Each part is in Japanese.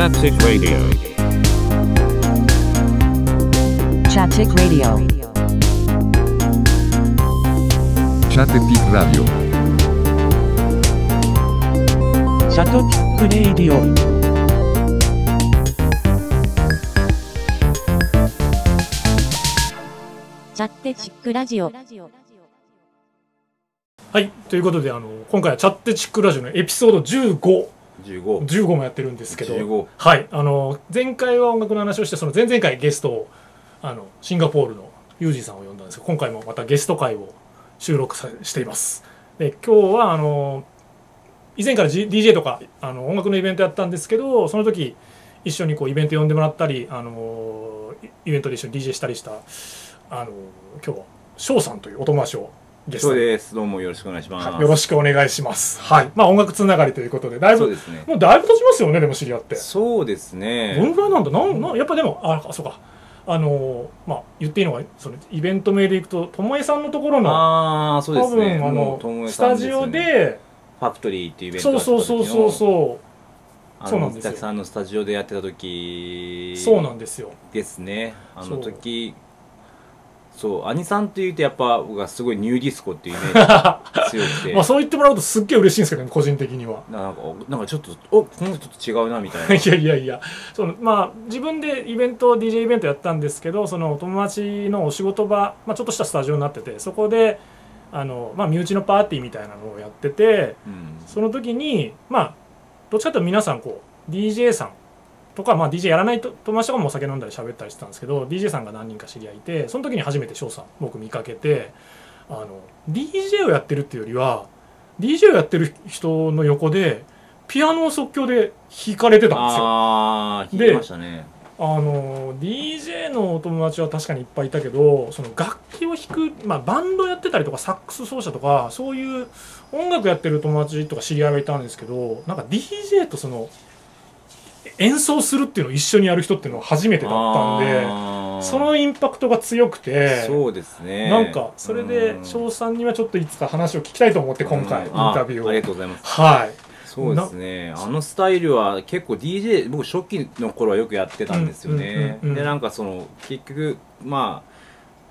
Chaptic Radio. Chaptic Radio. Chattepic Radio. シャトピックレイディオチャッテチックラジオはいということであの今回はチャッテチックラジオのエピソード15 15 15もやってるんですけど。15はい。あの前回は音楽の話をしてその前々回ゲストをあのシンガポールのユージさんを呼んだんですけど今回もまたゲスト会を収録さしています。で今日はあの以前から、G、DJ とかあの音楽のイベントやったんですけどその時一緒にこうイベント呼んでもらったりあのイベントで一緒に DJ したりしたあの今日は翔さんというお友達をゲストにそうです。どうもよろしくお願いします、はいよろしくお願いします。はい。まあ音楽つながりということで、だいぶ、ね。もうだいぶ経ちますよね、でも知り合って。そうですね。どのぐらいなんだ？なんなんやっぱでも、あ、あそうか。あのーまあ言っていいのが、そのイベント名でいくと、ともえさんのところの、ああそうで多すね。分あの、えスタジオでファクトリーっていうイベントそうそうそうそううそあそうなんですよ。の水崎さんのスタジオでやってた時う、そうなんですよ。ですね。あの時そう兄さんって言うとやっぱ僕はすごいニューディスコっていうイメージが強くて。まあそう言ってもらうとすっげえ嬉しいんですけどね、個人的には。なんかなんかちょっとおこの人と違うなみたいな。いやいやいや。そのまあ自分でイベント DJ イベントやったんですけどそのお友達のお仕事場、まあ、ちょっとしたスタジオになっててそこであの、まあ、身内のパーティーみたいなのをやっててうん。その時にまあどっちかというと皆さんこう DJ さんとか、まあ、DJ やらないと友達とかもお酒飲んだり喋ったりしてたんですけど DJ さんが何人か知り合いいてその時に初めて翔さん僕見かけてあの DJ をやってるっていうよりは DJ をやってる人の横でピアノを即興で弾かれてたんですよ。で弾きましたねあの DJ のお友達は確かにいっぱいいたけどその楽器を弾く、まあ、バンドやってたりとかサックス奏者とかそういう音楽やってる友達とか知り合いがいたんですけどなんか DJ とその演奏するっていうのを一緒にやる人っていうのは初めてだったんでそのインパクトが強くてそうですね。なんかそれでうん。翔さんにはちょっといつか話を聞きたいと思って今回インタビューを。ありがとうございます。はい。そうですね。あのスタイルは結構 DJ 僕初期の頃はよくやってたんですよね、うんうんうんうん。でなんかその結局まあ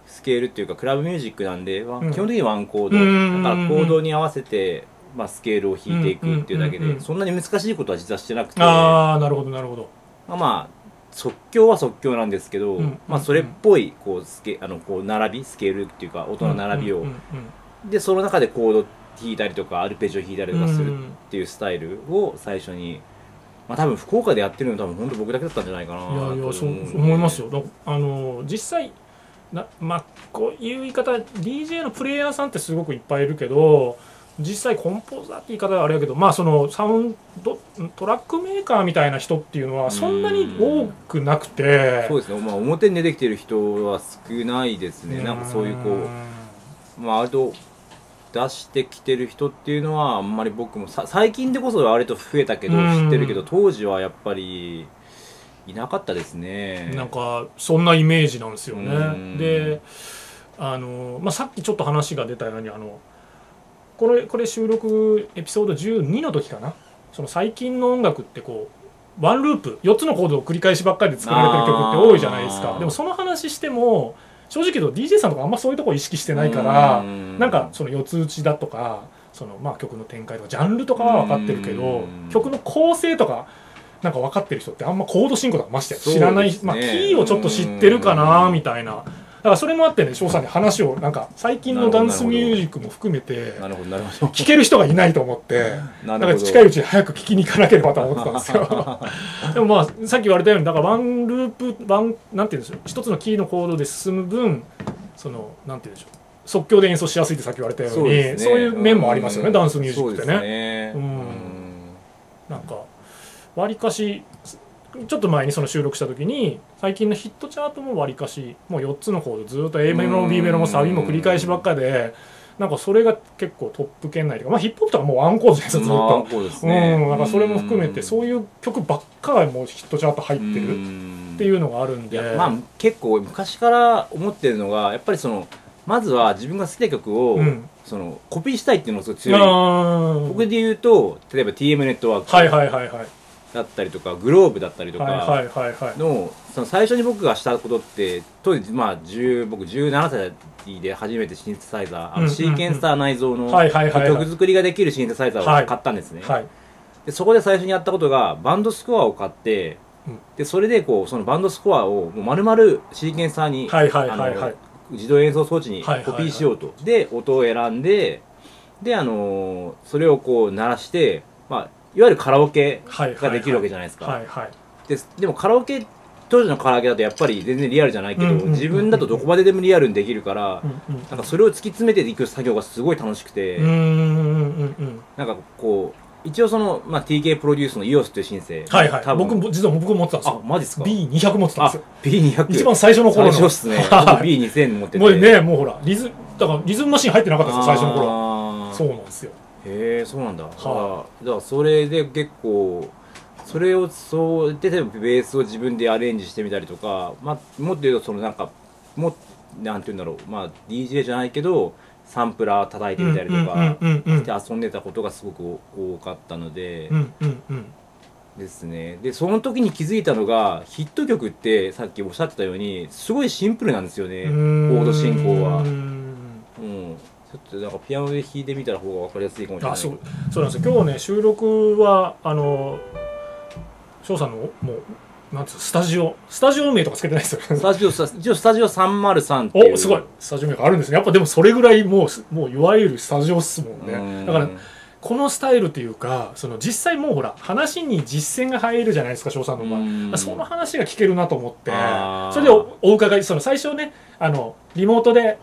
スケールっていうかクラブミュージックなんで、わうん。基本的にワンコード、うんうんうんうん。だからコードに合わせて、まあ、スケールを弾いていくっていうだけで、そんなに難しいことは実はしてなくて。まああなるほどなるほど。あまあ即興は即興なんですけど、うんまあ、それっぽいこうスケあのこう並びスケールっていうか音の並びを、でその中でコード弾いたりとかアルペジオ弾いたりとかするうんっていうスタイルを最初に、まあ多分福岡でやってるの多分本当僕だけだったんじゃないかないやいやそうと思いますよ。だあの実際なまあこういう言い方 DJ のプレイヤーさんってすごくいっぱいいるけど実際コンポーザーって言い方はあれやけどまあそのサウンドトラックメーカーみたいな人っていうのはそんなに多くなくて。そうですね、まあ、表に出てきてる人は少ないですね。なんかそういうこうまあ割と出してきてる人っていうのはあんまり僕もさ最近でこそ割と増えたけどうん。知ってるけど当時はやっぱりいなかったですね。なんかそんなイメージなんですようねん。であの、まあ、さっきちょっと話が出たようにあのこれこれ収録エピソード12の時かな。その最近の音楽ってこうワンループ4つのコードを繰り返しばっかりで作られてる曲って多いじゃないですか。でもその話しても正直言うと DJ さんとかあんまそういうとこ意識してないからうん。なんかその四つ打ちだとかそのまあ曲の展開とかジャンルとかは分かってるけどうん。曲の構成とかなんか分かってる人ってあんまコード進行とかましてや知らない、ねまあキーをちょっと知ってるかなみたいなだからそれもあってね翔さんに話をなんか最近のダンスミュージックも含めてなるほどなるほど。聞ける人がいないと思って なだから近いうちに早く聞きに行かなければと思ってたんですよ。でもまあさっき言われたようにだからワンループワンなんて言うんでしょう一つのキーのコードで進む分そのなんて言うんでしょう即興で演奏しやすいってさっき言われたようにそう,、ね。いう面もありますよね、うん。ダンスミュージックってそうですね。ねうん。なんかわりかしちょっと前にその収録した時に最近のヒットチャートもわりかしもう4つのコードずっと A メロも B メロもサビも繰り返しばっかでなんかそれが結構トップ圏内とかまあヒップホップとかもうワンコードじゃないですかずっまあと。こうん、なんかそれも含めてそういいう曲ばっかがもうヒットチャート入ってるっていうのがあるん。でまあ結構昔から思ってるのがやっぱりそのまずは自分が好きな曲を、うん。そのコピーしたいっていうのがすごい強い。僕で言うと例えば TM ネットワーク、はいはいはいはいだったりとかグローブだったりとか、のその最初に僕がしたことって当時まあ10僕17歳で初めてシンセサイザー、あのシーケンサー内蔵の曲作りができるシンセサイザーを買ったんですね、はい。でそこで最初にやったことがバンドスコアを買って、うん。でそれでこうそのバンドスコアをもう丸々シーケンサーに、自動演奏装置にコピーしようと、で音を選んでであのーそれをこう鳴らして、まあ、いわゆるカラオケはいができるわけじゃないですか、はいはい。ででもカラオケ当時のカラオケだとやっぱり全然リアルじゃないけど、自分だとどこまででもリアルにできるから、うんうん。なんかそれを突き詰めていく作業がすごい楽しくて、うんうんうんうん。なんかこう一応その、まあ、TK プロデュースの EOS というシンセはいはい。僕も実は僕も持ってたんですあよマジっすか？B200 持ってたんですよ。あ B200 一番最初の頃の。最初っすね。僕 はい B2000 持ってて。もうねもうほらリズだからリズムマシン入ってなかったんですよ最初の頃。そうなんですよへえそうなんだ、はだからだからそれで結構それをそうで例えばベースを自分でアレンジしてみたりとか、まあ、もっと言うとそのなんかもなんて言うんだろう。まあ DJ じゃないけどサンプラー叩いてみたりとかして遊んでたことがすごく多かったので、ですね。でその時に気づいたのがヒット曲ってさっきおっしゃってたようにすごいシンプルなんですよね。コード進行は。うんちょっとなんかピアノで弾いてみたら方が分かりやすいかもしれない。あそうそうなんですよ。今日ね収録はあの翔さんのもうなんていうのスタジオスタジオ名とかつけてないですよ。スタジオスタ一応スタジオ303っていう。おすごい。スタジオ名があるんですね。やっぱでもそれぐらいもうすもういわゆるスタジオっすもんうん。ねだからこのスタイルっていうかその実際もうほら話に実践が入るじゃないですか翔さんの場合。うん。その話が聞けるなと思って。それでおお伺いその最初ねあのリモートで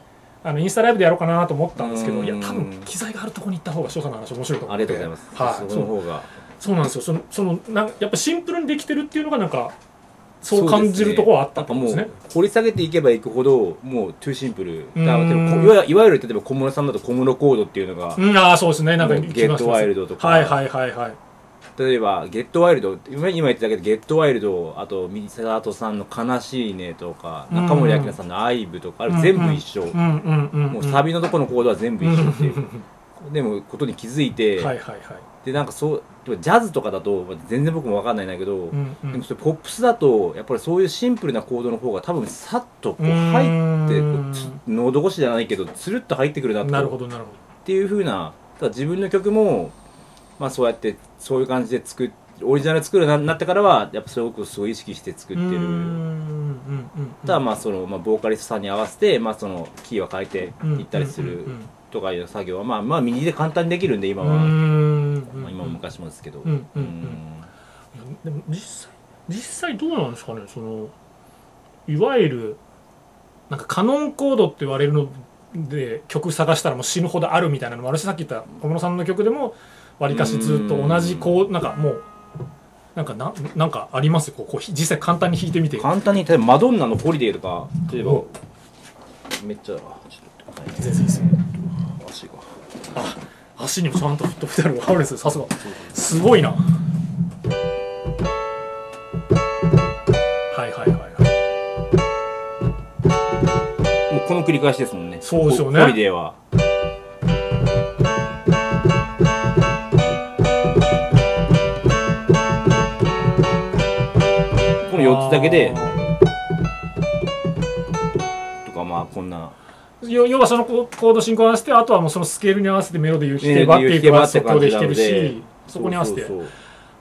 あのインスタライブでやろうかなと思ったんですけどうん。いや多分機材があるところに行った方が翔さんの話面白いと思あって。りがとうございます、はい。その方が。そうなんですよ。そのそのなんやっぱシンプルにできてるっていうのがなんかそう感じるところはあったと思うんです。ね掘り下げていけばいくほどもうトゥーシンプル。うん。だいわいわゆる例えば小室さんだと小室コードっていうのが、うんああそうですね。なんかゲットワイルドとか。はいはいはいはい例えばゲットワイルド今今言ってたけどゲットワイルドあとミサダトさんの悲しいねとかうん中森明菜さんのアイブとかあれ全部一緒、もうサビのとこのコードは全部一緒っていう。う んでもことに気づいて、はいはいはい。でなんかそうジャズとかだとまあ全然僕も分かんないんだけど、うんうん。でもそれポップスだとやっぱりそういうシンプルなコードの方が多分さっとこう入って喉越しじゃないけどつるっと入ってくるなと。なるほどなるほっていう風なだから自分の曲も、まあ、そうやってそういう感じで作っオリジナル作るようになってからはやっぱそういうことをすごい意識して作ってる。ただまあその、まあ、ボーカリストさんに合わせて、まあ、そのキーは変えていったりするとかいう作業はまあまあ右で簡単にできるんで今は、うんうんうん。まあ、今も昔もですけど、うんうん。うん。でも実際実際どうなんですかね？そのいわゆるなんかカノンコードって言われるので曲探したらもう死ぬほどあるみたいなのもあるしさっき言った小室さんの曲でもわりかしずっと同じこうなんかもうなんかななんかあります？こうこうひ実際簡単に弾いてみて。簡単に例えばマドンナの「ホリデー」とか例えばおめっちゃちょっと全然いいですよ足が。足にもちゃんとフットペダルがあるんですよさすが。すごいな。はいはいはいはい。もうこの繰り返しですもんね。そうですよね。ホホリデーはこの4つだけで。とかまあこんな。要要はそのココード進行合わせてあとはもうそのスケールに合わせてメロディーを弾けばっていうのは即興で弾けるしそこに合わせて。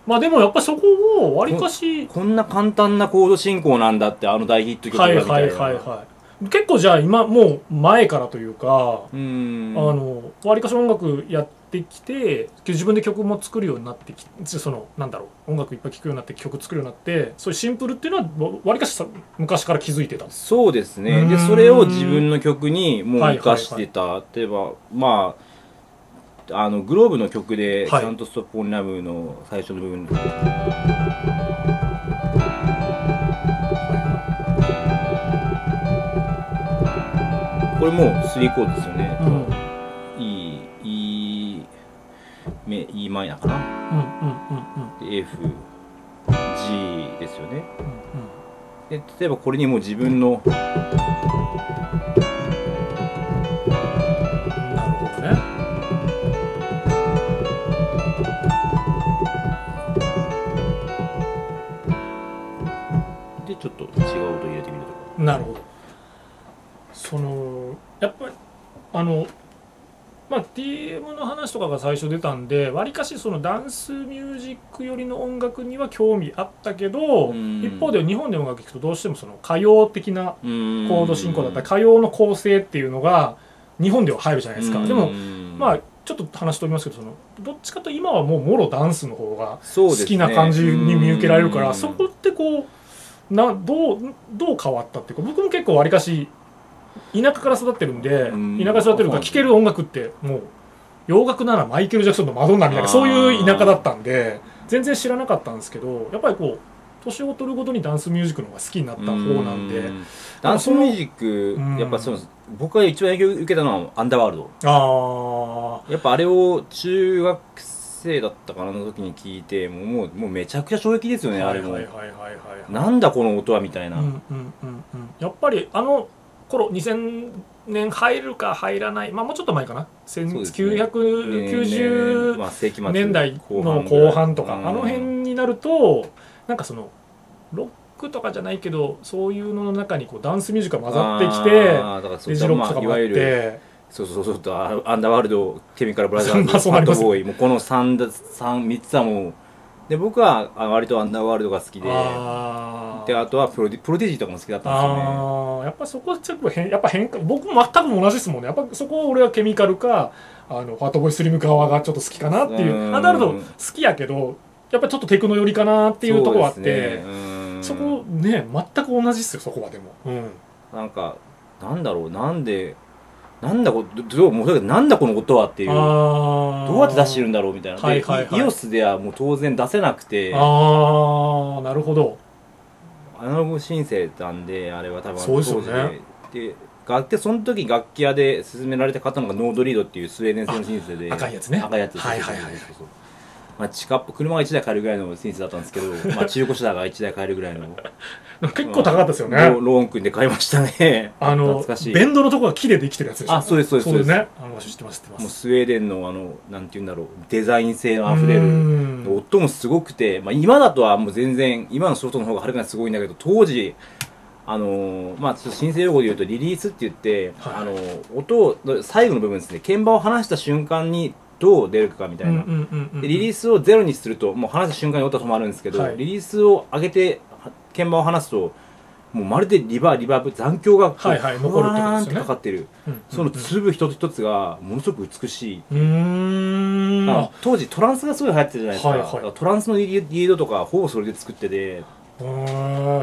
まあでもやっぱそこをわりかしこんな簡単なコード進行なんだってあの大ヒット曲みたいな。はいはいはい結構じゃあ今もう前からというか、あのわりかし音楽やってきて自分で曲も作るようになってきそのなんだろう音楽いっぱい聴くようになって曲作るようになってそういうシンプルっていうのはわわりかしさ昔から気づいてた。そうですね。でそれを自分の曲にもうはい生かしてた、例えばまああのグローブの曲で「はい。ちゃんとストップオンラブの最初の部分。これもう3コードですよね、うん E マイナーかな？うんうんうんで F G ですよね。うんで例えばこれにもう自分のなるほどね。でちょっと違う音入れてみるとか。なるほど。そのやっぱりあのまあ TM の話とかが最初出たんでわりかしそのダンスミュージック寄りの音楽には興味あったけどうん。一方で日本で音楽聴くとどうしてもその歌謡的なココード進行だったり歌謡の構成っていうのが日本では入るじゃないですか。でもまあちょっと話飛びますけどそのどっちかと今はもうもろダンスの方が好きな感じに見受けられるからそ,、うん。こってこうなどうどう変わったっていうか僕も結構わりかし田舎から育ってるんでうん。田舎から育ってるから聴ける音楽ってもう洋楽ならマイケル・ジャクソンのマドンナみたいなそういう田舎だったんで全然知らなかったんですけどやっぱりこう年を取るごとにダンスミュージックの方が好きになった方なんでうん。ダンスミュージックうん。やっぱその僕が一番影響を受けたのはアンダーワールド。あやっぱあれを中学生だったかなの時に聞いてもうもうめちゃくちゃ衝撃ですよあねあれも。なんだこの音はみたいな、うんうんうんうん。やっぱりあの頃2000年入るか入らないまあもうちょっと前かな？そうですね。1990まあ、世紀末年代の後半とか。あの辺になるとなんかそのロックとかじゃないけどそういうのの中にこうダンスミュージックが混ざってきてレジロックとかもあって。そうそうそうアンダーワールドケミカルブラザーズファットボーイもうこの 3, 三三つはもうで僕はあ割とアンダーワールドが好きでであとはプロディプロディジーとかも好きだったんですよね。やっぱそこちょっと変やっぱ変化僕も全く同じですもんね。やっぱそこ俺はケミカルかあのファットボーイスリム側がちょっと好きかなっていう。うん。アダルト好きやけどやっぱちょっとテクノ寄りかなっていうところはあって。そね。こね全く同じっすよそこはでも、うん、なんかなんだろうなんでなんだこどどうもうなんだこの音はっていう。どあうやって出してるんだろうみたいな、ではいはいはい。イオスではもう当然出せなくて。ああなるほど。アナログ申請なんであれは多分そうですよね。で。で楽器その時楽器屋で勧められたのがノードリードっていうスウェーデン製のシンセで。あ赤いやつね。赤いやつはいはいはい。そうそうそうまあ、近っ車が1台買えるぐらいのシンセだったんですけど、まあ、中古車が1台買えるぐらいの。結構高かったですよね、ロローン組んで買いましたね。あの懐かしい。ベンドのとこが木でできてるやつでしょ。あそうですそうですそうです。ね。あの知ってます知ってまもうすスウェーデンのあのなんて言うんだろうデザイン性のあふれうるん。音もすごくて、まあ、今だとはもう全然今のソフトの方がはるかにすごいんだけど当時あのーまあちょっと申請用語で言うとリリースって言って、はい。あのー音を最後の部分ですね鍵盤を離した瞬間にどう出るかみたいな、リリースをゼロにするともう離した瞬間に音が止まるんですけど、はい。リリースを上げては鍵盤を離すともうまるでリバーリバーブ残響がはいはい残るってかかってる、うんその粒一つ一つがものすごく美しい、うーん。ああ当時トランスがすごい流行ってたじゃないですか,、はいはい。トランスのリリードとかほぼそれで作ってて。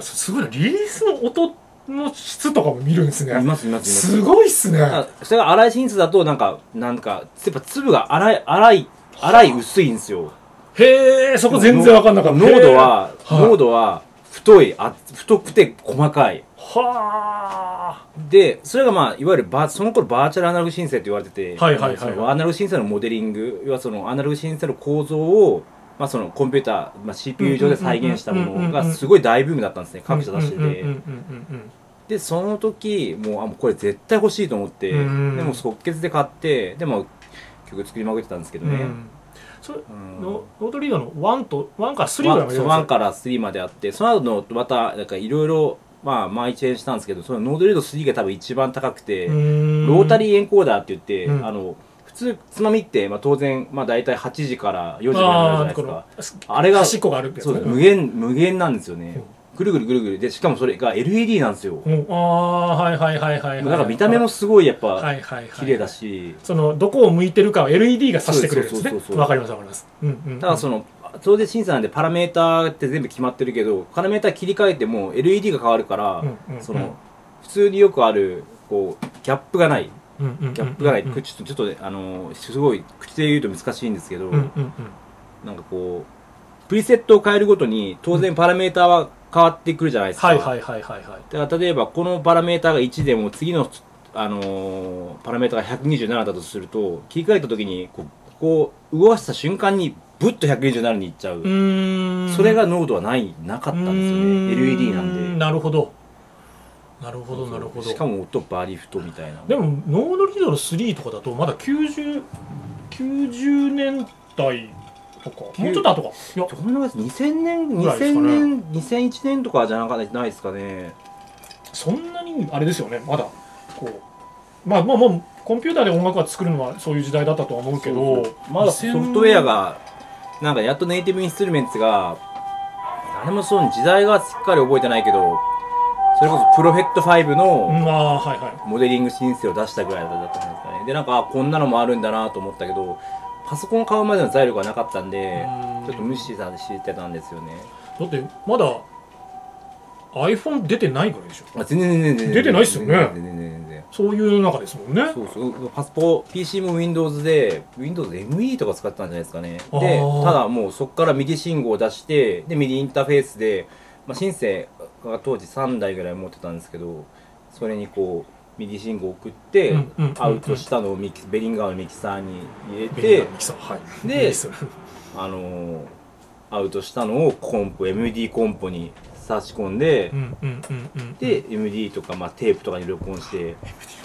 すごいな。リリースの音の質とかも見るんですね。いますいますいます。すごいっすね。あそれが粗いシンスだとなんかなんかやっぱ粒が粗い粗い粗い薄いんですよ。へえそこ全然わかんなかった。濃度は、濃度は太いあ太くて細かい。はでそれがまあいわゆるバーその頃バーチャルアナログ申請って言われてて、はいはいはいアナログ申請のモデリング要はそのアナログ申請の構造をまあ、そのコンピューター、まあ、CPU 上で再現したものがすごい大ブームだったんですね各社出しててでその時もうあもうこれ絶対欲しいと思ってでも即決で買ってでも曲作りまくってたんですけどね、それうんノートリードの1と1から3ぐらいまで1から3まであってその後のまたなんかいろいろまあ毎チェンしたんですけどそのノードリード3が多分一番高くて、ロータリーエンコーダーって言って、うんあの普通つまみって、まあ、当然、まあ、大体8時から4時まであるじゃないですか。ああれがそう無限無限なんですよね、ぐるぐるぐるぐる。でしかもそれが LED なんですよ、う。んああはいはいはいはいはいだから見た目もすごいやっぱはいはいはい綺麗だし、そのどこを向いてるかを LED が指してくれるんですね。そうそうそうそうわかりますわかります。うんうんうん。ただその当然審査なんでパラメーターって全部決まってるけどパラメーター切り替えても LED が変わるから、その普通によくあるこうギャップがないギャップがない、うんちょっとあのすごい口で言うと難しいんですけど、なんかこうプリセットを変えるごとに当然パラメーターは変わってくるじゃないですか、はいはいはいはいはい。だから例えばこのパラメーターが1でも次の、あのーパラメーターが127だとすると切り替えた時にこうこう動かした瞬間にブッと127にいっちゃう、それが濃度はないなかったんですよね。LED なんで。なるほどなるほどなるほど。しかも音バリフトみたいな。でもノードリードの3とかだとまだ9090年代そっかもうちょっと後か。いや。どんな感じ2000年2000ぐらいですかね。年2001年とかじゃなかないですかね。そんなにあれですよね。まだこう。まあまあまあコンピューターで音楽が作るのはそういう時代だったとは思うけどまだソフトウェアがなんかやっとネイティブインストゥルメンツが誰もそう時代がしっかり覚えてないけどそれこそプロフェット5うのモデリング申請を出したぐらいだったんですかね。でなんかあこんなのもあるんだなと思ったけどパソコン買うまでの財力がなかったんでうん。ちょっと無視されてたんですよね。だってまだ iPhone 出てないぐらいでしょ。あ全然全然全然出てないっすよね。全然全然そういう中ですもんね。そうそう。パソコン PC も Windows で WindowsME とか使ってたんじゃないですかね。あでーただもうそこから MIDI 信号を出してで MIDI インターフェースで、まあ、シンセが当時3台ぐらい持ってたんですけどそれにこう MIDI 信号を送って、アウトしたのをミキベリンガーのミキサーに入れてであのーアウトしたのをコンポ MD コンポに差し込んで、で MD とか、まあ、テープとかに録音して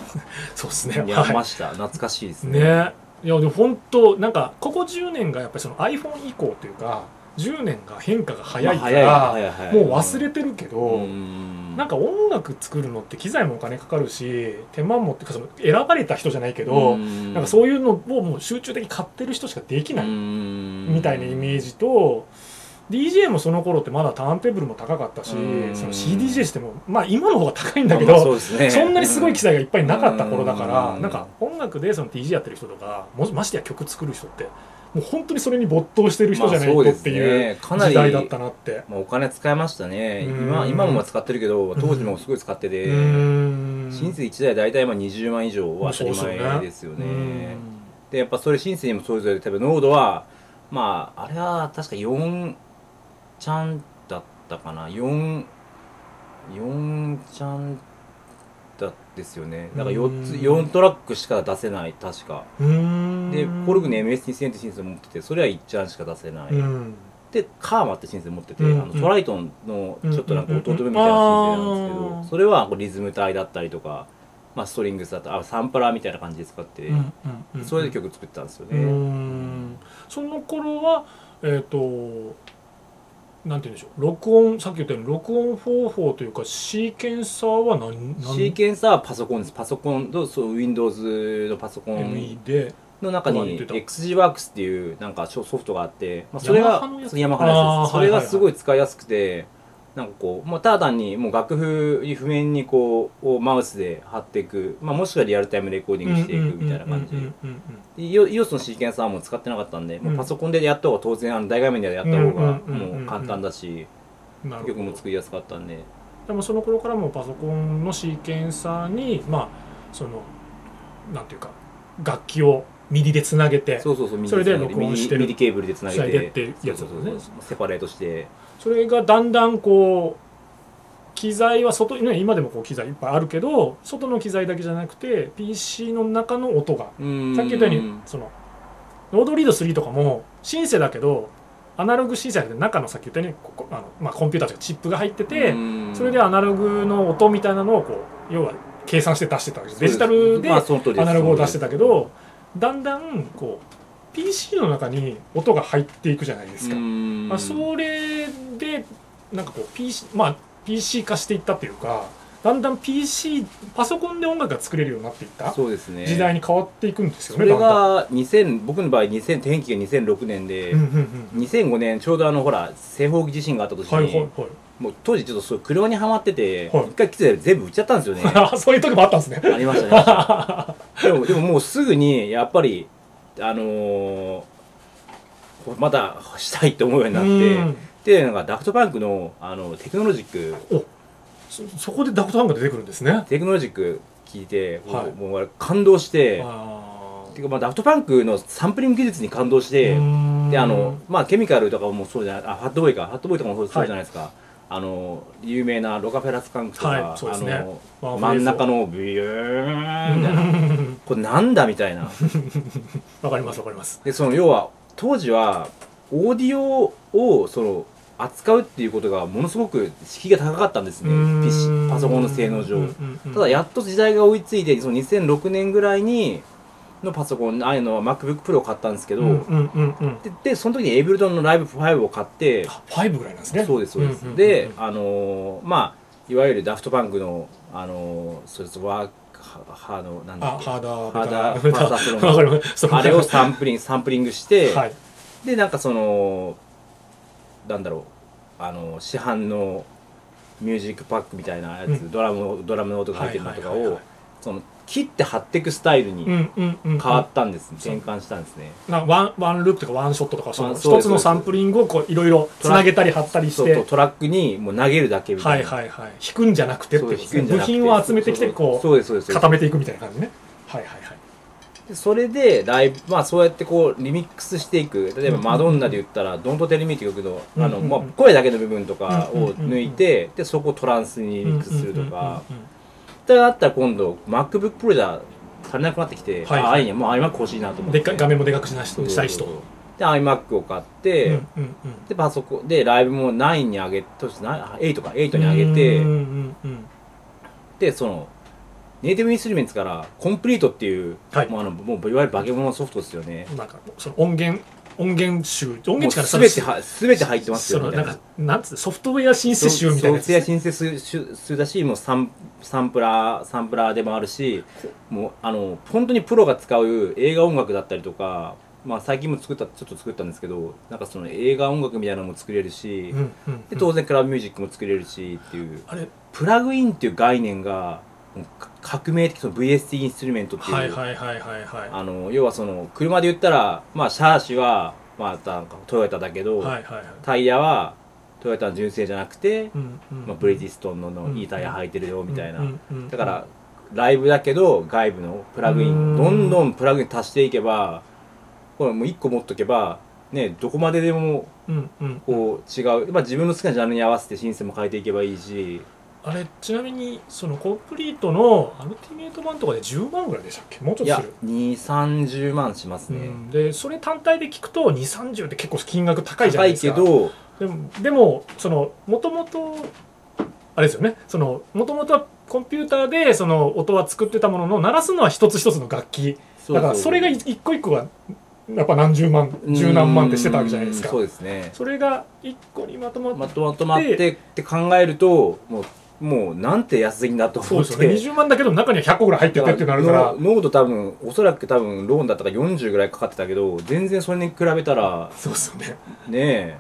そうですねやりまはした、懐かしいですいね。ね。いやでも本当なんかここ10年がやっぱりその iPhone 以降というか10年が変化が早いからもう忘れてるけど、うん。なんか音楽作るのって機材もお金かかるし手間もってかその選ばれた人じゃないけど、なんかそういうのをもう集中的に買ってる人しかできないみみたいなイメージと DJ もその頃ってまだターンテーブルも高かったしうん。その CDJ してもまあ今の方が高いんだけど、まあそんなにすごい機材がいっぱいなかった頃だから、うん。なんか音楽でその DJ やってる人とかもましてや曲作る人ってもう本当にそれに没頭してる人じゃないとっていう時代だったなって。まあ、お金使いましたね。うん。今今も使ってるけど当時もすごい使ってて、うーんシンセ1台大体まあ20万以上は当たり前ですよね。でやっぱそれシンセにもそれぞれ多分濃度はまああれは確か4ちゃんだったかな。44ちゃんだですよね。だから4つうん4トラックしか出せない確か。うん。うーんでコルグに MS2000 ってシンセ持っててそれは1ちゃんしか出せない、うん。でカーマってシンセ持ってて、うんあのトライトンのちょっとなんか弟分みたいなシンセなんですけうんど、それはこうリズム体だったりとか、まあ、ストリングスだったりあサンプラーみたいな感じで使って、うんうんうんそれで曲作ってたんですようーね、ん。その頃はえっ、となんて言うんでしょう。録音さっき言ったように録音方法というかシーケンサーは何何？シーケンサーはパソコンです。パソコンとそう Windows のパソコ ME ンでの中に XGWorks っていうなんかソフトがあって、まあ、それがヤマハのやつ。それがすごい使いやすくてなんかこう、まあ、ただ単にもう楽譜に譜面にこうをマウスで貼っていく、まあ、もしくはリアルタイムレコーディングしていくみたいな感じ。うんうんうんうんイオ EOS のシーケンサーも使ってなかったんで、もうパソコンでやった方が当然あの大画面でやった方がもう簡単だし曲も作りやすかったんででもその頃からもパソコンのシーケンサーにまあそのなんていうか楽器をミディでつなげてそうそうそうそれで録音してミディケーブルでつなげてってやつだよねセパレートしてそれがだんだんこう機材は外、ね、今でもこう機材いっぱいあるけど外の機材だけじゃなくて PC の中の音が。さっき言ったようにそのロードリード3とかもシンセだけどアナログシンセで中のさっき言ったようにここあの、まあ、コンピューターとかチップが入っててそれでアナログの音みたいなのをこう要は計算して出してたわけです。デジタルでアナログを出してたけどだんだんこう PC の中に音が入っていくじゃないですか。まあ、それでなんかこう PC, まあ、PC 化していったっていうかだんだん PC パソコンで音楽が作れるようになっていったそうですね。時代に変わっていくんですよそれねだんだん。が2000僕の場合2000転機が2006年で、うんうんうん。2005年ちょうどあのほら西方地震があった年に、はいはいはい。もう当時ちょっとそう車にはまってて、はい。一回機材全部売っちゃったんですよね。あ そういう時もあったんですね。ありましたね。でもでももうすぐにやっぱりあのーまたしたいって思うようになって、うん。でなんかダフトパンクのあのテクノロジック。そそこでダクトハンが出てくるんですね。テクノロジック聞いて、はい。もう感動してあてかまあダフトパンクのサンプリング技術に感動して、ーであのまあケミカルとかもそうじゃないあハットボーイか。ハットボーイとかもそうそうじゃないですか、あの有名なロカフェラスカンクとか、はいそうですね。あの真ん中のビューンみたいな。これなんだみたいな。わかりますわかります。でその要は当時はオーディオをその扱うっていうことがものすごく敷居が高かったんですね。パソコンの性能上。ただやっと時代が追いついてその2006年ぐらいにのパソコンああいうのは MacBookPro を買ったんですけど、うんうんうんうん。ででその時にエイブルトンのライブ5を買ってあ5ぐらいなんですね。そうですそうです、んんんん。であのーまあいわゆるダフトパンクのあのーそワークははのなんだあっけ？ハーダーハーダーベタハーダーそのわかります。そのあれをサンプリング サンプリングして、はい。でなんかそのなんだろうあの市販のミュージックパックみたいなやつ、うん。ドラムドラムの音が入ってるのとかを、はいはいはいはい。その切って貼っていくスタイルに変わったんです、転換したんですね。なワンワンループとかワンショットとか一つのサンプリングをこういろいろつなげたり貼ったりして。そうトラックにもう投げるだけみたはいいな、はいはい弾くんじゃなくてって部品を集めてきてこそう固めていくみたいな感じね。はいはいはい。でそれでライブまあそうやってこうリミックスしていく。例えばうんマドンナで言ったら「ドントテルミーって曲のあの、うんまあ、声だけの部分とかを抜いてでそこをトランスにリミックスするとか。うんうんうんうんってなったら今度 MacBook Pro じゃ足りなくなってきて、はいああいいねもう iMac 欲しいなと思って。でっかい画面もでかくしなししたい人。で iMac を買って、うんうんうん。でパソコンでライブも9に上げとしてな8か8に上げて、うんうんうん。でそのネイティブインストゥルメンツからコンプリートっていう、はい。もうあのもういわゆる化け物ソフトですよね。うんなんかその音源音源集音源からすべてはすべて入ってますよみたいな。そのなんかなんつうソフトウェアシンセ集みたいなやつ。ソフトウェアシンセス数だしもうサンサンプラーサンプラーでもあるしもうあの本当にプロが使う映画音楽だったりとかまあ最近も作ったちょっと作ったんですけどなんかその映画音楽みたいなのも作れるし、うんうんうん。で当然クラブミュージックも作れるしっていう。あれプラグインっていう概念が革命的その VST インストゥルメントっていう、はいはいはいはいはい。あの要はその車で言ったらまあシャーシはまあなんかトヨタだけど、はいはいはい。タイヤはトヨタの純正じゃなくて、うんうんまあ、ブリヂストンのうん。のいいタイヤ履いてるよみたいな、うんうんうんだからライブだけど外部のプラグイうん。ンどんどんプラグイン足していけばこれもう1個持っとけばねどこまででもうんうん。こう違う、まあ、自分の好きなジャンルに合わせてシンセも変えていけばいいしあれちなみにそのコンプリートのアルティメイト版とかで10万ぐらいでしたっけ？もうちょっとする。2 3 0万しますね、うん、でそれ単体で聞くと2 3 0って結構金額高いじゃな高いいですか。けどでもでもそのもともとあれですよね。そのもともとはコンピューターでその音は作ってたものの鳴らすのは一つ一つの楽器。だからそれが一個一個がやっぱ何十万十何万ってしてたわけじゃないですか。うんそうですね。それが一個にまとまって、まとまってって考えるともうもうなんて安いんだと思って。そうですよね。20万だけど中には100個ぐらい入っててってなるから。ノノート多分おそらく多分ローンだったから40ぐらいかかってたけど全然それに比べたらそうですよね。ねえ。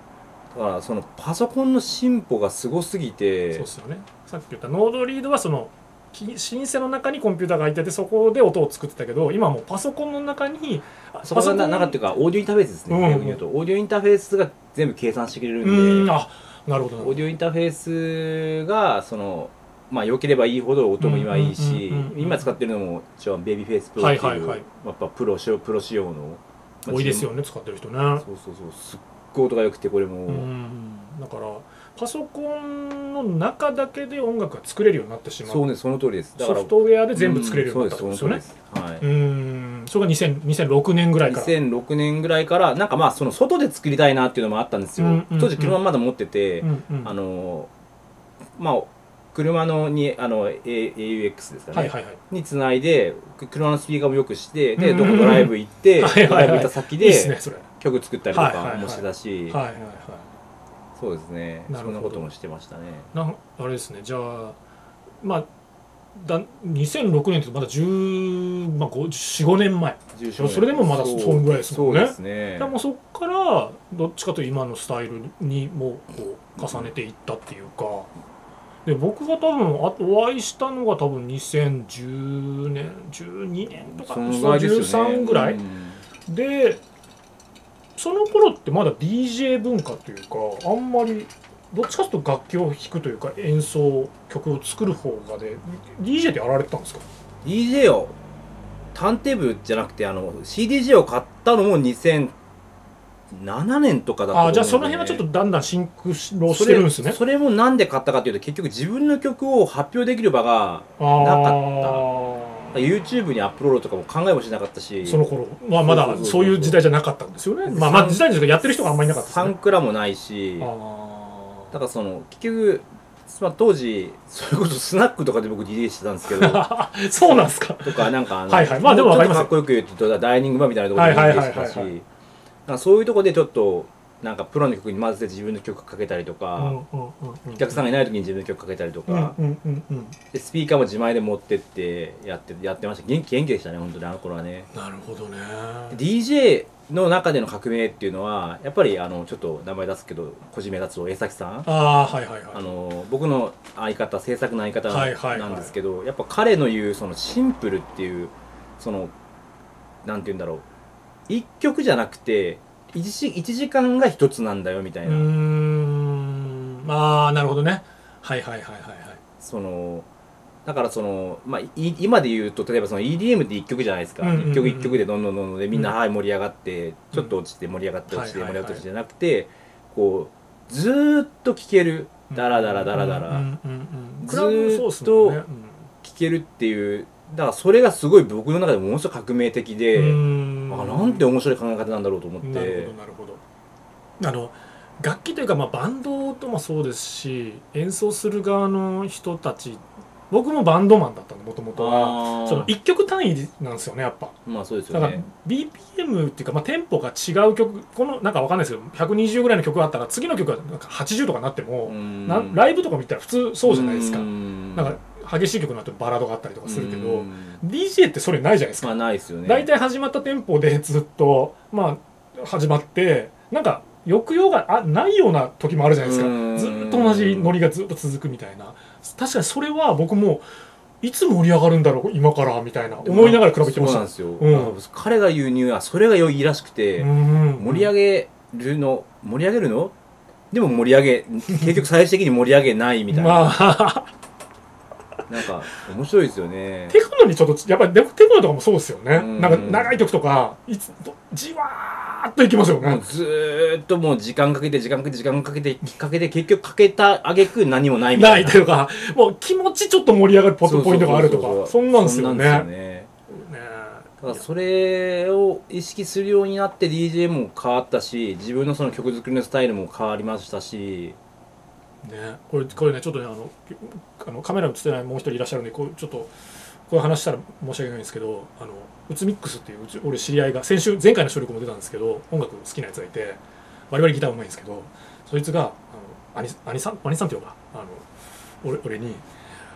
だからそのパソコンの進歩がすごすぎそうてですよね。さっき言ったノードリードはそのきシンセの中にコンピューターが入っててそこで音を作ってたけど今もうパソコンの中にそこがな中っていうかオーディオインターフェースですね、うん。オーディオインターフェースが全部計算してくれるんで。うん。あなるほど。オーディオインターフェースがそのまあ良ければいいほど音も今いいし今使ってるのも一応ベビーフェイスプロっていう、はいはいはい。やっぱプロ仕様プロ仕様の、まあ多いですよね使ってる人ね。そうそうそうすっごい音が良くてこれも、うんだからパソコンの中だけで音楽が作れるようになってしまそううねその通りです。だからソフトウェアで全部作れるようになったんですよね。はい。うんそれが2000 2006年ぐらいから。2006年ぐらいからなんかまあその外で作りたいなっていうのもあったんですよ、うんうんうん。当時車まだ持ってて、うんうん。あのまあ車のにあの AUX ですかね、はいはいはい。につないでく車のスピーカーもよくしてでうん。どこドライブ行って はいはいはい。ドライブ行った先で曲作ったりとかもしてたし。はいはいはい。そうですね。そんなこともしてましたね。なんあれですね。じゃあまあだ2006年ってまだ10、まあ、45年前それでもまだそそんぐらいですもんね。そうですね。でもそこからどっちかというと今のスタイルにもこう重ねていったっていうか。で僕が多分あお会いしたのが多分2010年12年とかそのぐらいね。13ぐらい、うん。でその頃ってまだ DJ 文化というかあんまりどっちかというと楽器を弾くというか演奏曲を作る方がで DJ ってやられてたんですか？DJ をターンテーブルじゃなくてあの CDJ を買ったのも2007年とかだったと思うんでああじゃあその辺はちょっとだんだんシンクロそしてるんですね。れそれもなんで買ったかというと結局自分の曲を発表できる場がなか YouTube にアップロードとかも考えもしなかったし。その頃。まあまだそういう時代じゃなかったんですよね。まあまあ時代ですけどやってる人があんまりいなかったですサンねクラもないし。あだからその結局まあ、当時それこそスナックとかで僕 DJ してたんですけど。そうなんですか。とかなんかあのはいはい。まあでもわかっとかっこよく言うとダイニングバーみたいなところではいはい DJ はいはい。してたしなんかそういうところでちょっとなんかプロの曲に混ぜて自分の曲かけたりとか、うんうんうんうんお客さんがいない時に自分の曲かけたりとか、うんうんうんうん。でスピーカーも自前で持ってってやってやってました。元気元気でしたね本当にあの頃はね。なるほどね。DJ の中での革命っていうのはやっぱりあのちょっと名前出すけど個人名出すと江崎さん。ああはいはいはい。あの僕の相方制作の相方はいはいはい。なんですけど、やっぱ彼の言うそのシンプルっていうそのなんて言うんだろう。一曲じゃなくて1時 ,1 時間が一つなんだよみたいうな、ーん。ああなるほどね。はいはいはいはいはい。そのだからその、まあ、い今で言うと例えばその EDM って1曲じゃないですか、うんうんうん1曲1曲でどんどんどんどんでみんな、うん。はい盛り上がってちょっと落ちて盛り上がって落ちて盛り上がって落ちてじゃなくてこうずーっと聴けるダラダラダラダラ。ずっすもんね。聴けるっていうだからそれがすごい僕の中でものすごい革命的で、うん。あなんて面白い考え方なんだろうと思っなるほてどなるほど。あの楽器というか、まあ、バンドともそうですし演奏する側の人たち僕もバンドマンだったんでもともとはその1曲単位なんですよねやっぱ。まあそうですだからよね BPM っていうか、まあ、テンポが違う曲このなんかわかんないですけど120ぐらいの曲があったら次の曲がなんか80とかなっても、うん。なライブとか見たら普通そうじゃないですか、うん。なんか激しい曲の後バラードがあったりとかするけど、うん。DJ ってそれないじゃないですか。まあないですよね。大体始まったテンポでずっとまあ始まってなんか抑揚があないような時もあるじゃないですか。うん。ずっと同じノリがずっと続くみたいな。確かにそれは僕もいつ盛り上がるんだろう今からみたいな思いながら比べてました。そうなんですよ、うん。彼が言うにはそれが良いらしくて、盛盛り上げるの盛り上げるの？でも盛り上げ 結局最終的に盛り上げないみたいな、まあ。なんか面白いですよね。テクノにちょっとやっぱりテクノとかもそうですよね。うん。なんか長い曲とかいつじわーっといきますよね。ずーっともう時間かけて時間かけて時間かけてかけて結局かけたあげく何もないみたな。いいなというかもう気持ちちょっと盛り上がるポポイントがあるとかそんなんですよね。なんですよね。ね。だからそれを意識するようになって DJ も変わったし自分のその曲作りのスタイルも変わりましたし。ね、これこれねちょっとねあのあのカメラ映ってないもう一人いらっしゃるんでこうちょっとこれ話したら申し訳ないんですけどあのうつミックスっていううち俺知り合いが先週前回の収録も出たんですけど音楽好きなやつがいて我々ギターうまいんですけどそいつがあの兄兄さん兄さんっていうかあの俺俺に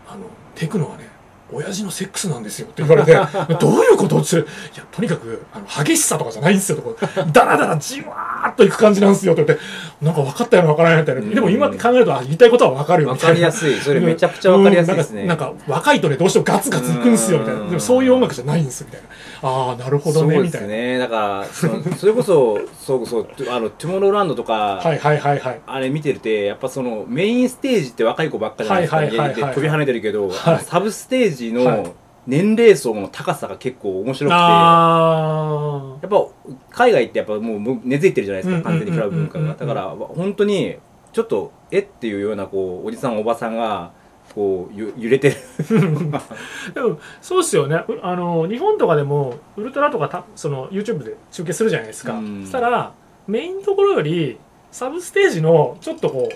あの「テクノはね親父のセックスなんですよ」って言われて「どういうこと?」って。いやとにかくあの激しさとかじゃないんですよ」とか「ダラダラじわーっといく感じなんですよ」って言って。なんか分かったような分からないみたいな。うん。でも今って考えるとあ言いたいことは分かるよ分みたいな。かりやすい。それめちゃくちゃ分かりやすいですね。うん。なんか若いとねどうしてもガツガツいくんですよみたいな。うん。でもそういう音楽じゃないんですよみたいなああなるほどねそうですね。だからそれこそそうそうあのトゥモローランドとか、はいはいはいはい。あれ見てるてやっぱそのメインステージって若い子ばっかじゃないですか、はいはいはい飛び跳ねてるけど、はい。サブステージはい。の年齢層の高さが結構面白くて、あやっぱ海外ってやっぱもう根付いてるじゃないですか完全にクラブ文化が。だから本当にちょっとえっていうようなこうおじさんおばさんがこうゆ 揺れてる。ー でもそうですよね。うあの日本とかでもウルトラとかたその YouTube で中継するじゃないですか、うん。そしたらメインのところよりサブステージのちょっとこ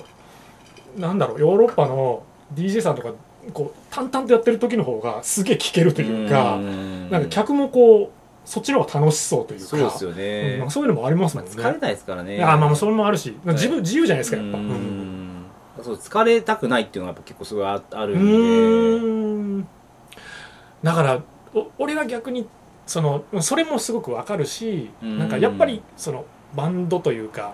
うなんだろうヨーロッパの DJ さんとかこう淡々とやってる時の方がすげえ聴けるというか、ん。なんか客もこうそっちの方が楽しそうというか。そうですようん。ねなんか、そういうのもありますもんね、疲れないですからね。あまあそれもあるし。自分自由じゃないですかやっぱ、ううんんそう疲れたくないっていうのがやっぱ結構すごいああるうんーん。だからお俺は逆にそのそれもすごくわかるしうん。なんかやっぱりそのバンドというか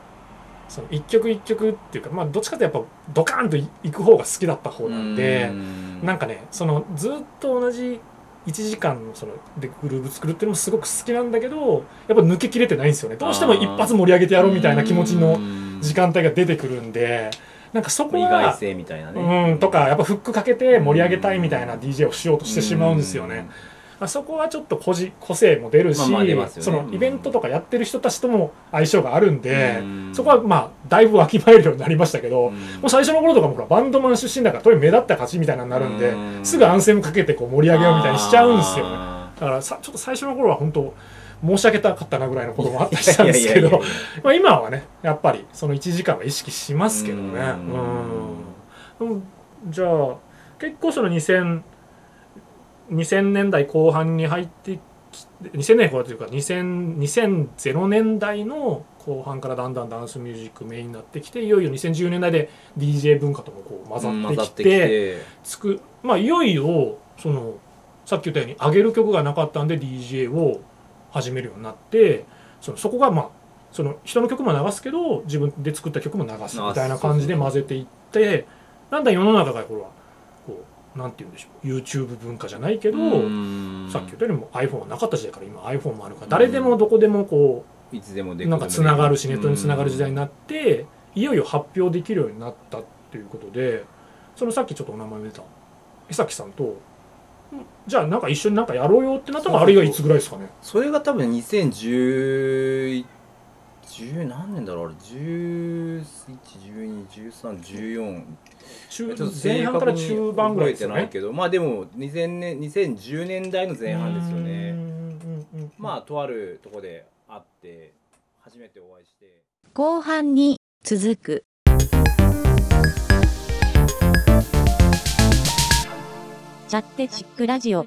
その一曲一曲っていうかまあどっちかというとやっぱドカーンといく方が好きだった方なんでうん。なんかねそのずっと同じ1時間のそのでグルーブ作るっていうのもすごく好きなんだけどやっぱ抜けきれてないんですよね。どうしても一発盛り上げてやろうみたいな気持ちの時間帯が出てくるんでなんかそこ意外は性みたいなね。うんとかやっぱフックかけて盛り上げたいみたいな DJ をしようとしてしまうんですよね。まあそこはちょっと個人個性も出るし、まあね。そのイベントとかやってる人たちとも相性があるんで、うん。そこはまあだいぶわきまえるようになりましたけど、うん。もう最初の頃とかもほらバンドマン出身だからとに目立った勝ちみたいなのになるんで、うん。すぐアンセムかけてこう盛り上げようみたいにしちゃうんですよね。あだからさちょっと最初の頃は本当申し訳なかったなぐらいのこともあったりしたんーですけど。今はねやっぱりその1時間は意識しますけどね。うん。じゃあ結構その2000 2000年代後半に入ってきて2000年後半というか2000 2000年代の後半からだんだんダンスミュージックメインになってきていよいよ2010年代で DJ 文化ともこう混ざってきて,、てつくまあいよいよそのさっき言ったように上げる曲がなかったんで DJ を始めるようになってそのそこがまあその人の曲も流すけど自分で作った曲も流すみたいな感じで混ぜていってだんだん世の中がこれはこうなんて言うんでしょう YouTube 文化じゃないけど、さっき言ったように iPhone はなかった時代から今 iPhone もあるから誰でもどこでもこいつでもなんかつながるしネットにつながる時代になっていよいよ発表できるようになったっていうことでそのさっきちょっとお名前出た江崎さんとんじゃあなんか一緒になんかやろうよってなったのがあれがいつぐらいですかね？それが多分2010 10何年だろうあれ。11121314中ちょっと前半から中盤ぐらいですよね？覚えてないけどまあでも2000年2010年代の前半ですよね。まあとあるとこで会って初めてお会いして。後半に続く。チャッテチックラジオ。